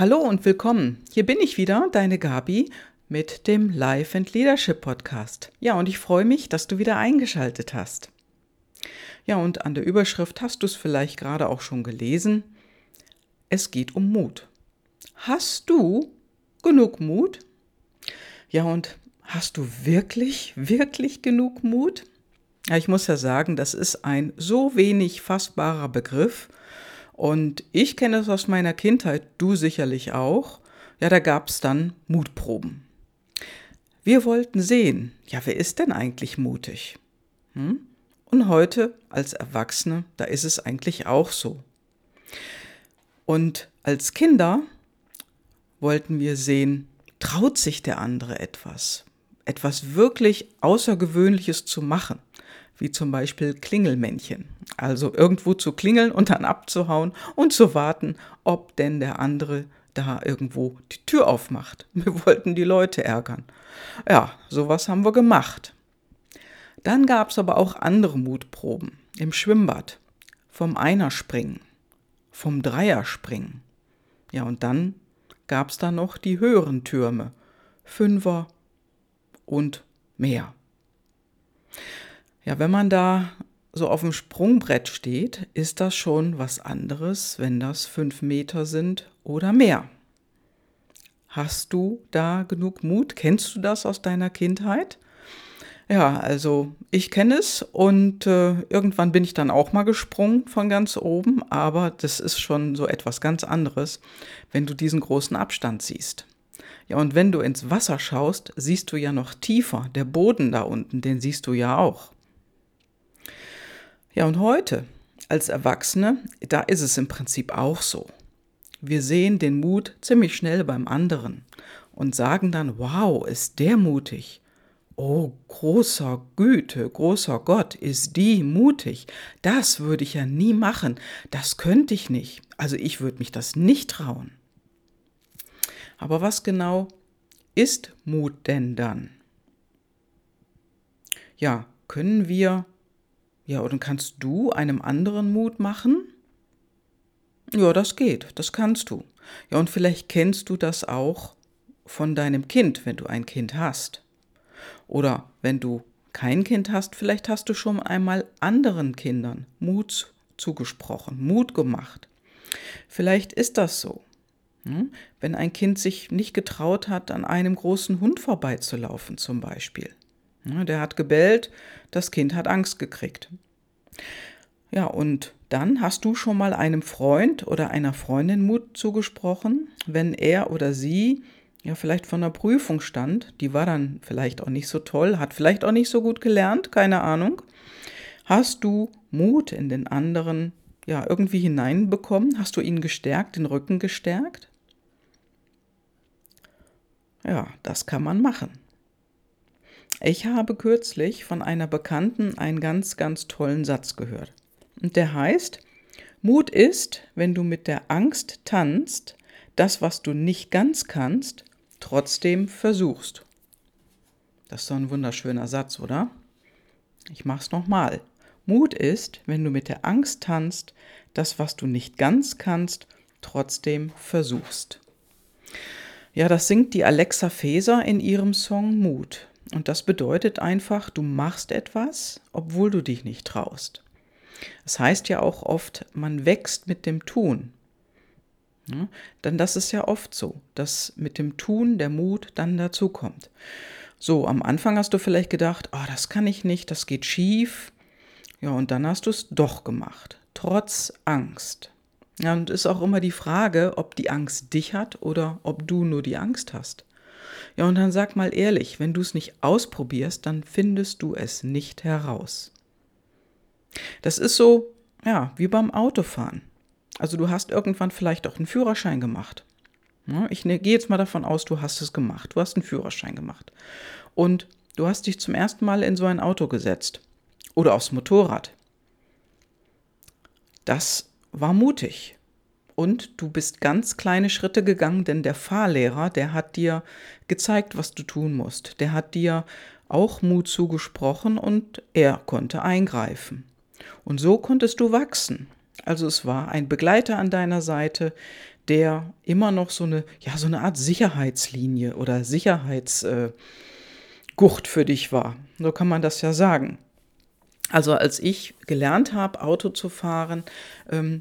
Hallo und willkommen. Hier bin ich wieder, deine Gabi, mit dem Life and Leadership Podcast. Ja, und ich freue mich, dass du wieder eingeschaltet hast. Ja, und an der Überschrift hast du es vielleicht gerade auch schon gelesen. Es geht um Mut. Hast du genug Mut? Ja, und hast du wirklich, wirklich genug Mut? Ja, ich muss ja sagen, das ist ein so wenig fassbarer Begriff und ich kenne es aus meiner Kindheit, du sicherlich auch. Ja, da gab es dann Mutproben. Wir wollten sehen, ja, wer ist denn eigentlich mutig? Hm? Und heute als Erwachsene, da ist es eigentlich auch so. Und als Kinder wollten wir sehen, traut sich der andere etwas, etwas wirklich Außergewöhnliches zu machen wie zum Beispiel Klingelmännchen. Also irgendwo zu klingeln und dann abzuhauen und zu warten, ob denn der andere da irgendwo die Tür aufmacht. Wir wollten die Leute ärgern. Ja, sowas haben wir gemacht. Dann gab es aber auch andere Mutproben im Schwimmbad, vom Einerspringen, vom Dreierspringen. Ja, und dann gab es da noch die höheren Türme, Fünfer und mehr. Ja, wenn man da so auf dem Sprungbrett steht, ist das schon was anderes, wenn das fünf Meter sind oder mehr. Hast du da genug Mut? Kennst du das aus deiner Kindheit? Ja, also ich kenne es und äh, irgendwann bin ich dann auch mal gesprungen von ganz oben, aber das ist schon so etwas ganz anderes, wenn du diesen großen Abstand siehst. Ja, und wenn du ins Wasser schaust, siehst du ja noch tiefer. Der Boden da unten, den siehst du ja auch. Ja, und heute als Erwachsene, da ist es im Prinzip auch so. Wir sehen den Mut ziemlich schnell beim anderen und sagen dann, wow, ist der mutig. Oh, großer Güte, großer Gott, ist die mutig. Das würde ich ja nie machen. Das könnte ich nicht. Also ich würde mich das nicht trauen. Aber was genau ist Mut denn dann? Ja, können wir ja, und kannst du einem anderen Mut machen? Ja, das geht, das kannst du. Ja, und vielleicht kennst du das auch von deinem Kind, wenn du ein Kind hast. Oder wenn du kein Kind hast, vielleicht hast du schon einmal anderen Kindern Mut zugesprochen, Mut gemacht. Vielleicht ist das so. Hm? Wenn ein Kind sich nicht getraut hat, an einem großen Hund vorbeizulaufen zum Beispiel. Der hat gebellt, das Kind hat Angst gekriegt. Ja, und dann hast du schon mal einem Freund oder einer Freundin Mut zugesprochen, wenn er oder sie ja vielleicht von der Prüfung stand, die war dann vielleicht auch nicht so toll, hat vielleicht auch nicht so gut gelernt, keine Ahnung. Hast du Mut in den anderen ja irgendwie hineinbekommen? Hast du ihn gestärkt, den Rücken gestärkt? Ja, das kann man machen. Ich habe kürzlich von einer Bekannten einen ganz, ganz tollen Satz gehört. Und der heißt, Mut ist, wenn du mit der Angst tanzt, das, was du nicht ganz kannst, trotzdem versuchst. Das ist doch ein wunderschöner Satz, oder? Ich mach's nochmal. Mut ist, wenn du mit der Angst tanzt, das, was du nicht ganz kannst, trotzdem versuchst. Ja, das singt die Alexa Feser in ihrem Song Mut. Und das bedeutet einfach, du machst etwas, obwohl du dich nicht traust. Es das heißt ja auch oft, man wächst mit dem Tun. Ja, denn das ist ja oft so, dass mit dem Tun der Mut dann dazukommt. So, am Anfang hast du vielleicht gedacht, oh, das kann ich nicht, das geht schief. Ja, und dann hast du es doch gemacht, trotz Angst. Ja, und ist auch immer die Frage, ob die Angst dich hat oder ob du nur die Angst hast. Ja, und dann sag mal ehrlich, wenn du es nicht ausprobierst, dann findest du es nicht heraus. Das ist so, ja, wie beim Autofahren. Also du hast irgendwann vielleicht auch einen Führerschein gemacht. Ich ne, gehe jetzt mal davon aus, du hast es gemacht. Du hast einen Führerschein gemacht. Und du hast dich zum ersten Mal in so ein Auto gesetzt. Oder aufs Motorrad. Das war mutig und du bist ganz kleine Schritte gegangen, denn der Fahrlehrer, der hat dir gezeigt, was du tun musst. Der hat dir auch Mut zugesprochen und er konnte eingreifen. Und so konntest du wachsen. Also es war ein Begleiter an deiner Seite, der immer noch so eine, ja, so eine Art Sicherheitslinie oder Sicherheitsgurt äh, für dich war. So kann man das ja sagen. Also als ich gelernt habe, Auto zu fahren, ähm,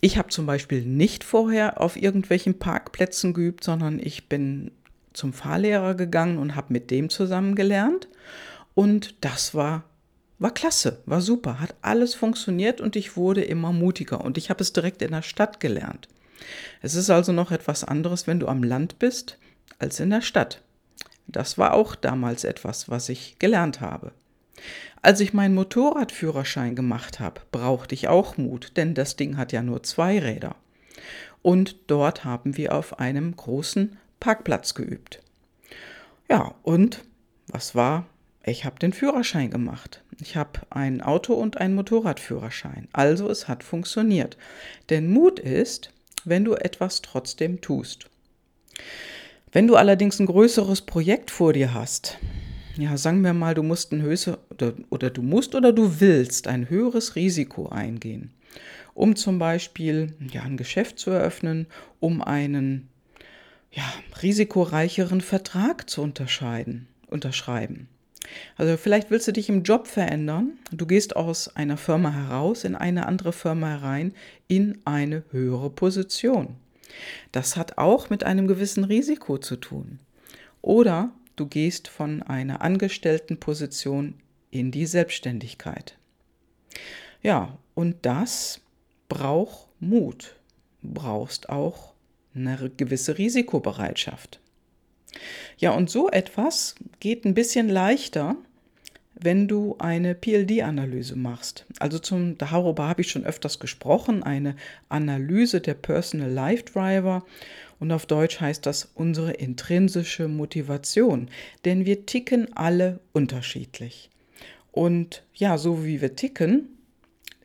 ich habe zum Beispiel nicht vorher auf irgendwelchen Parkplätzen geübt, sondern ich bin zum Fahrlehrer gegangen und habe mit dem zusammen gelernt. Und das war, war klasse, war super, hat alles funktioniert und ich wurde immer mutiger. Und ich habe es direkt in der Stadt gelernt. Es ist also noch etwas anderes, wenn du am Land bist, als in der Stadt. Das war auch damals etwas, was ich gelernt habe. Als ich meinen Motorradführerschein gemacht habe, brauchte ich auch Mut, denn das Ding hat ja nur zwei Räder. Und dort haben wir auf einem großen Parkplatz geübt. Ja, und was war? Ich habe den Führerschein gemacht. Ich habe ein Auto- und einen Motorradführerschein. Also es hat funktioniert. Denn Mut ist, wenn du etwas trotzdem tust. Wenn du allerdings ein größeres Projekt vor dir hast, ja, sagen wir mal, du musst ein höchste, oder, oder du musst oder du willst ein höheres Risiko eingehen, um zum Beispiel ja, ein Geschäft zu eröffnen, um einen ja, risikoreicheren Vertrag zu unterscheiden, unterschreiben. Also vielleicht willst du dich im Job verändern. Du gehst aus einer Firma heraus in eine andere Firma herein in eine höhere Position. Das hat auch mit einem gewissen Risiko zu tun. Oder du gehst von einer Angestelltenposition in die Selbstständigkeit. Ja, und das braucht Mut. Brauchst auch eine gewisse Risikobereitschaft. Ja, und so etwas geht ein bisschen leichter, wenn du eine PLD-Analyse machst. Also zum, darüber habe ich schon öfters gesprochen, eine Analyse der Personal Life Driver. Und auf Deutsch heißt das unsere intrinsische Motivation. Denn wir ticken alle unterschiedlich. Und ja, so wie wir ticken,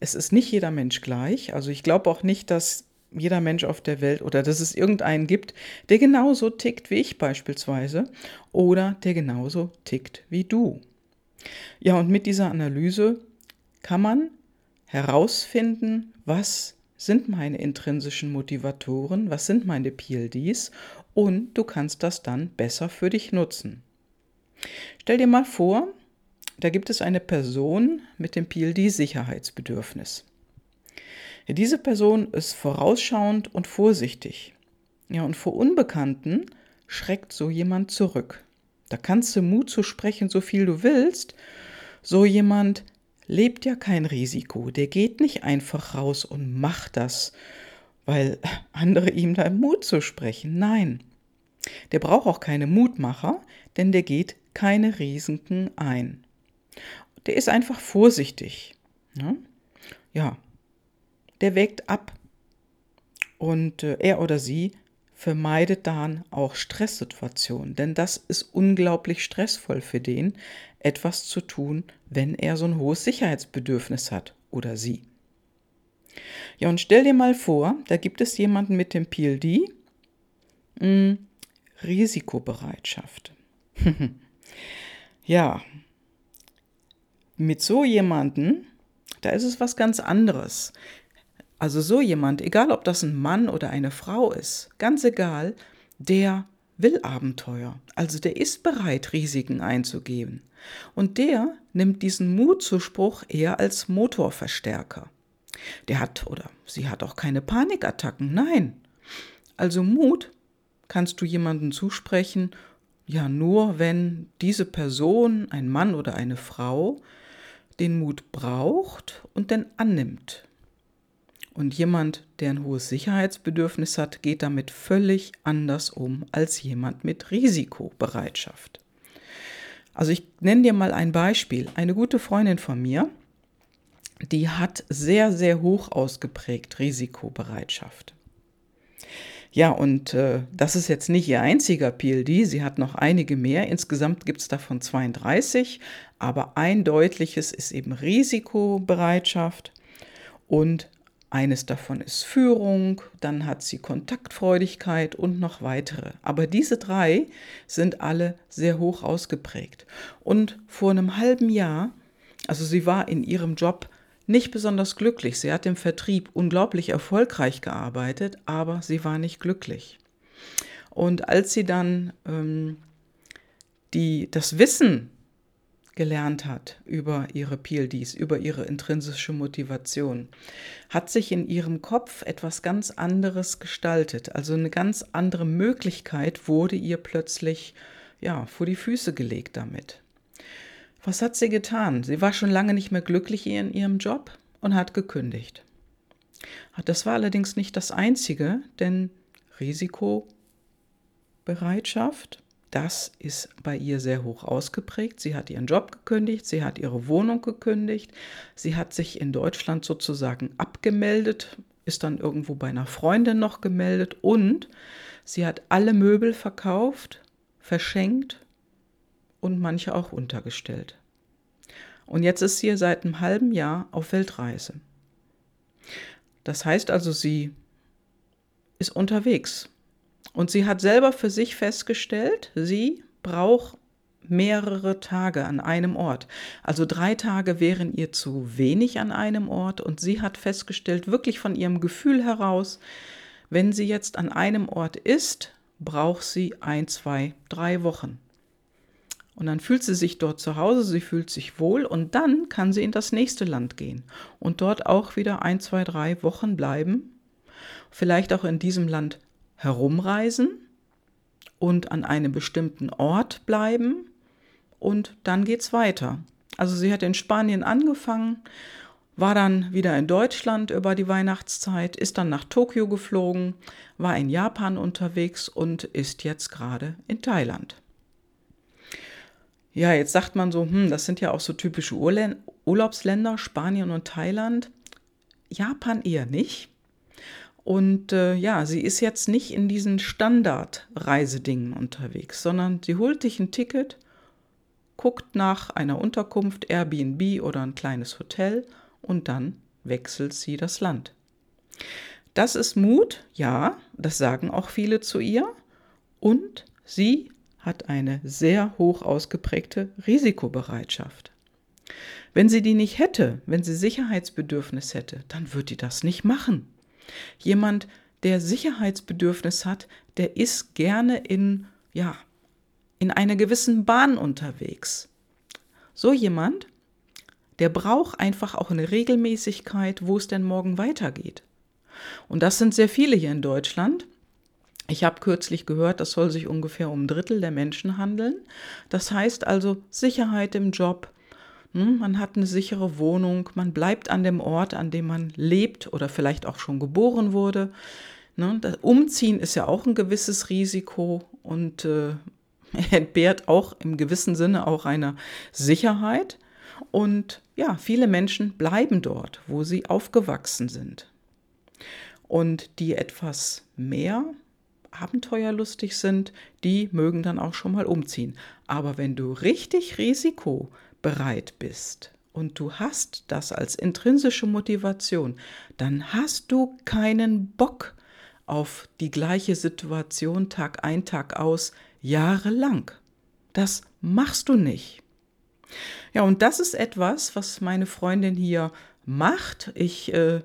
es ist nicht jeder Mensch gleich. Also ich glaube auch nicht, dass jeder Mensch auf der Welt oder dass es irgendeinen gibt, der genauso tickt wie ich beispielsweise oder der genauso tickt wie du. Ja, und mit dieser Analyse kann man herausfinden, was sind meine intrinsischen Motivatoren, was sind meine PLDs und du kannst das dann besser für dich nutzen. Stell dir mal vor, da gibt es eine Person mit dem PLD-Sicherheitsbedürfnis. Diese Person ist vorausschauend und vorsichtig. Ja, und vor Unbekannten schreckt so jemand zurück. Da kannst du Mut zu sprechen, so viel du willst. So jemand lebt ja kein Risiko. Der geht nicht einfach raus und macht das, weil andere ihm da Mut zu sprechen. Nein. Der braucht auch keine Mutmacher, denn der geht keine Risiken ein. Der ist einfach vorsichtig. Ja, ne? ja. der wägt ab. Und äh, er oder sie vermeidet dann auch Stresssituationen, denn das ist unglaublich stressvoll für den, etwas zu tun, wenn er so ein hohes Sicherheitsbedürfnis hat oder sie. Ja, und stell dir mal vor, da gibt es jemanden mit dem PLD, mh, hm, Risikobereitschaft. ja, mit so jemanden, da ist es was ganz anderes. Also so jemand, egal ob das ein Mann oder eine Frau ist, ganz egal, der will Abenteuer. Also der ist bereit, Risiken einzugehen. Und der nimmt diesen Mutzuspruch eher als Motorverstärker. Der hat oder sie hat auch keine Panikattacken, nein. Also Mut kannst du jemandem zusprechen, ja nur wenn diese Person, ein Mann oder eine Frau, den Mut braucht und den annimmt. Und jemand, der ein hohes Sicherheitsbedürfnis hat, geht damit völlig anders um als jemand mit Risikobereitschaft. Also ich nenne dir mal ein Beispiel. Eine gute Freundin von mir, die hat sehr, sehr hoch ausgeprägt Risikobereitschaft. Ja, und äh, das ist jetzt nicht ihr einziger PLD, sie hat noch einige mehr. Insgesamt gibt es davon 32, aber ein deutliches ist eben Risikobereitschaft und eines davon ist Führung, dann hat sie Kontaktfreudigkeit und noch weitere. Aber diese drei sind alle sehr hoch ausgeprägt. Und vor einem halben Jahr, also sie war in ihrem Job nicht besonders glücklich. Sie hat im Vertrieb unglaublich erfolgreich gearbeitet, aber sie war nicht glücklich. Und als sie dann ähm, die, das Wissen gelernt hat über ihre PLDs, über ihre intrinsische Motivation, hat sich in ihrem Kopf etwas ganz anderes gestaltet. Also eine ganz andere Möglichkeit wurde ihr plötzlich ja, vor die Füße gelegt damit. Was hat sie getan? Sie war schon lange nicht mehr glücklich in ihrem Job und hat gekündigt. Das war allerdings nicht das Einzige, denn Risikobereitschaft, das ist bei ihr sehr hoch ausgeprägt. Sie hat ihren Job gekündigt, sie hat ihre Wohnung gekündigt, sie hat sich in Deutschland sozusagen abgemeldet, ist dann irgendwo bei einer Freundin noch gemeldet und sie hat alle Möbel verkauft, verschenkt und manche auch untergestellt. Und jetzt ist sie seit einem halben Jahr auf Weltreise. Das heißt also, sie ist unterwegs. Und sie hat selber für sich festgestellt, sie braucht mehrere Tage an einem Ort. Also drei Tage wären ihr zu wenig an einem Ort. Und sie hat festgestellt, wirklich von ihrem Gefühl heraus, wenn sie jetzt an einem Ort ist, braucht sie ein, zwei, drei Wochen. Und dann fühlt sie sich dort zu Hause, sie fühlt sich wohl und dann kann sie in das nächste Land gehen und dort auch wieder ein, zwei, drei Wochen bleiben, vielleicht auch in diesem Land herumreisen und an einem bestimmten Ort bleiben und dann geht's weiter. Also sie hat in Spanien angefangen, war dann wieder in Deutschland über die Weihnachtszeit, ist dann nach Tokio geflogen, war in Japan unterwegs und ist jetzt gerade in Thailand. Ja, jetzt sagt man so, hm, das sind ja auch so typische Urla Urlaubsländer, Spanien und Thailand. Japan eher nicht. Und äh, ja, sie ist jetzt nicht in diesen Standardreisedingen unterwegs, sondern sie holt sich ein Ticket, guckt nach einer Unterkunft, Airbnb oder ein kleines Hotel und dann wechselt sie das Land. Das ist Mut, ja, das sagen auch viele zu ihr. Und sie hat eine sehr hoch ausgeprägte Risikobereitschaft. Wenn sie die nicht hätte, wenn sie Sicherheitsbedürfnis hätte, dann würde die das nicht machen. Jemand, der Sicherheitsbedürfnis hat, der ist gerne in, ja, in einer gewissen Bahn unterwegs. So jemand, der braucht einfach auch eine Regelmäßigkeit, wo es denn morgen weitergeht. Und das sind sehr viele hier in Deutschland. Ich habe kürzlich gehört, das soll sich ungefähr um ein Drittel der Menschen handeln. Das heißt also Sicherheit im Job. Hm, man hat eine sichere Wohnung, man bleibt an dem Ort, an dem man lebt oder vielleicht auch schon geboren wurde. Ne, das Umziehen ist ja auch ein gewisses Risiko und äh, entbehrt auch im gewissen Sinne auch einer Sicherheit. Und ja, viele Menschen bleiben dort, wo sie aufgewachsen sind. Und die etwas mehr abenteuerlustig sind, die mögen dann auch schon mal umziehen. Aber wenn du richtig risikobereit bist und du hast das als intrinsische Motivation, dann hast du keinen Bock auf die gleiche Situation Tag ein, Tag aus, jahrelang. Das machst du nicht. Ja, und das ist etwas, was meine Freundin hier macht. Ich äh,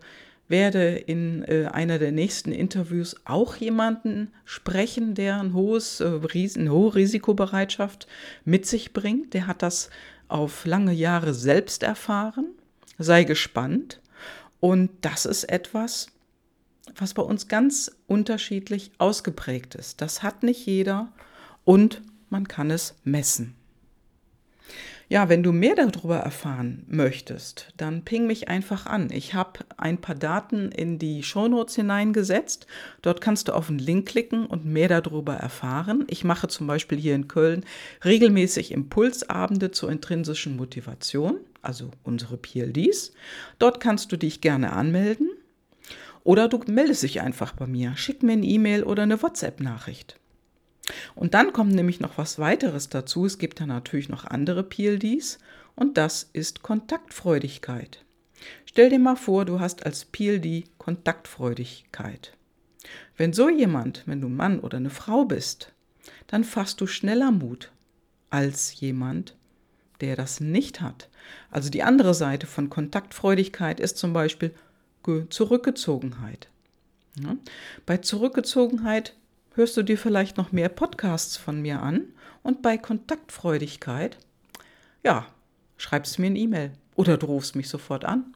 werde in äh, einer der nächsten Interviews auch jemanden sprechen, der ein hohes, äh, eine hohe Risikobereitschaft mit sich bringt. Der hat das auf lange Jahre selbst erfahren. Sei gespannt. Und das ist etwas, was bei uns ganz unterschiedlich ausgeprägt ist. Das hat nicht jeder und man kann es messen. Ja, wenn du mehr darüber erfahren möchtest, dann ping mich einfach an. Ich habe ein paar Daten in die Shownotes hineingesetzt. Dort kannst du auf den Link klicken und mehr darüber erfahren. Ich mache zum Beispiel hier in Köln regelmäßig Impulsabende zur intrinsischen Motivation, also unsere PLDs. Dort kannst du dich gerne anmelden. Oder du meldest dich einfach bei mir. Schick mir eine E-Mail oder eine WhatsApp-Nachricht. Und dann kommt nämlich noch was weiteres dazu. Es gibt da natürlich noch andere PLDs und das ist Kontaktfreudigkeit. Stell dir mal vor, du hast als PLD Kontaktfreudigkeit. Wenn so jemand, wenn du Mann oder eine Frau bist, dann fasst du schneller Mut als jemand, der das nicht hat. Also die andere Seite von Kontaktfreudigkeit ist zum Beispiel Zurückgezogenheit. Bei Zurückgezogenheit hörst du dir vielleicht noch mehr Podcasts von mir an und bei Kontaktfreudigkeit, ja, schreibst mir eine E-Mail oder du rufst mich sofort an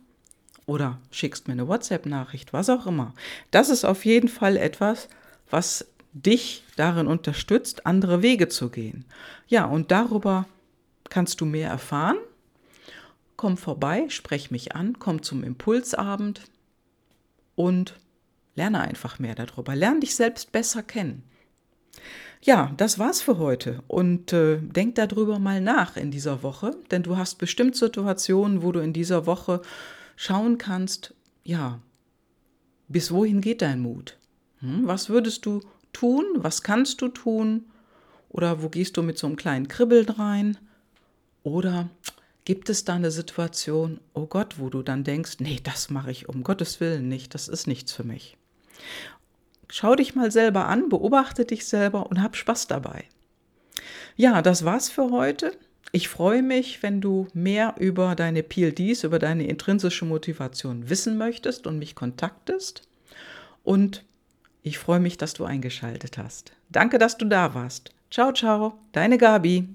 oder schickst mir eine WhatsApp-Nachricht, was auch immer. Das ist auf jeden Fall etwas, was dich darin unterstützt, andere Wege zu gehen. Ja, und darüber kannst du mehr erfahren. Komm vorbei, sprech mich an, komm zum Impulsabend und lerne einfach mehr darüber. Lerne dich selbst besser kennen. Ja, das war's für heute und äh, denk darüber mal nach in dieser Woche, denn du hast bestimmt Situationen, wo du in dieser Woche schauen kannst, ja, bis wohin geht dein Mut? Hm, was würdest du tun? Was kannst du tun? Oder wo gehst du mit so einem kleinen Kribbeln rein? Oder gibt es da eine Situation, oh Gott, wo du dann denkst, nee, das mache ich um Gottes Willen nicht, das ist nichts für mich. Schau dich mal selber an, beobachte dich selber und hab Spaß dabei. Ja, das war's für heute. Ich freue mich, wenn du mehr über deine PLDs, über deine intrinsische Motivation wissen möchtest und mich kontaktest. Und ich freue mich, dass du eingeschaltet hast. Danke, dass du da warst. Ciao, ciao, deine Gabi.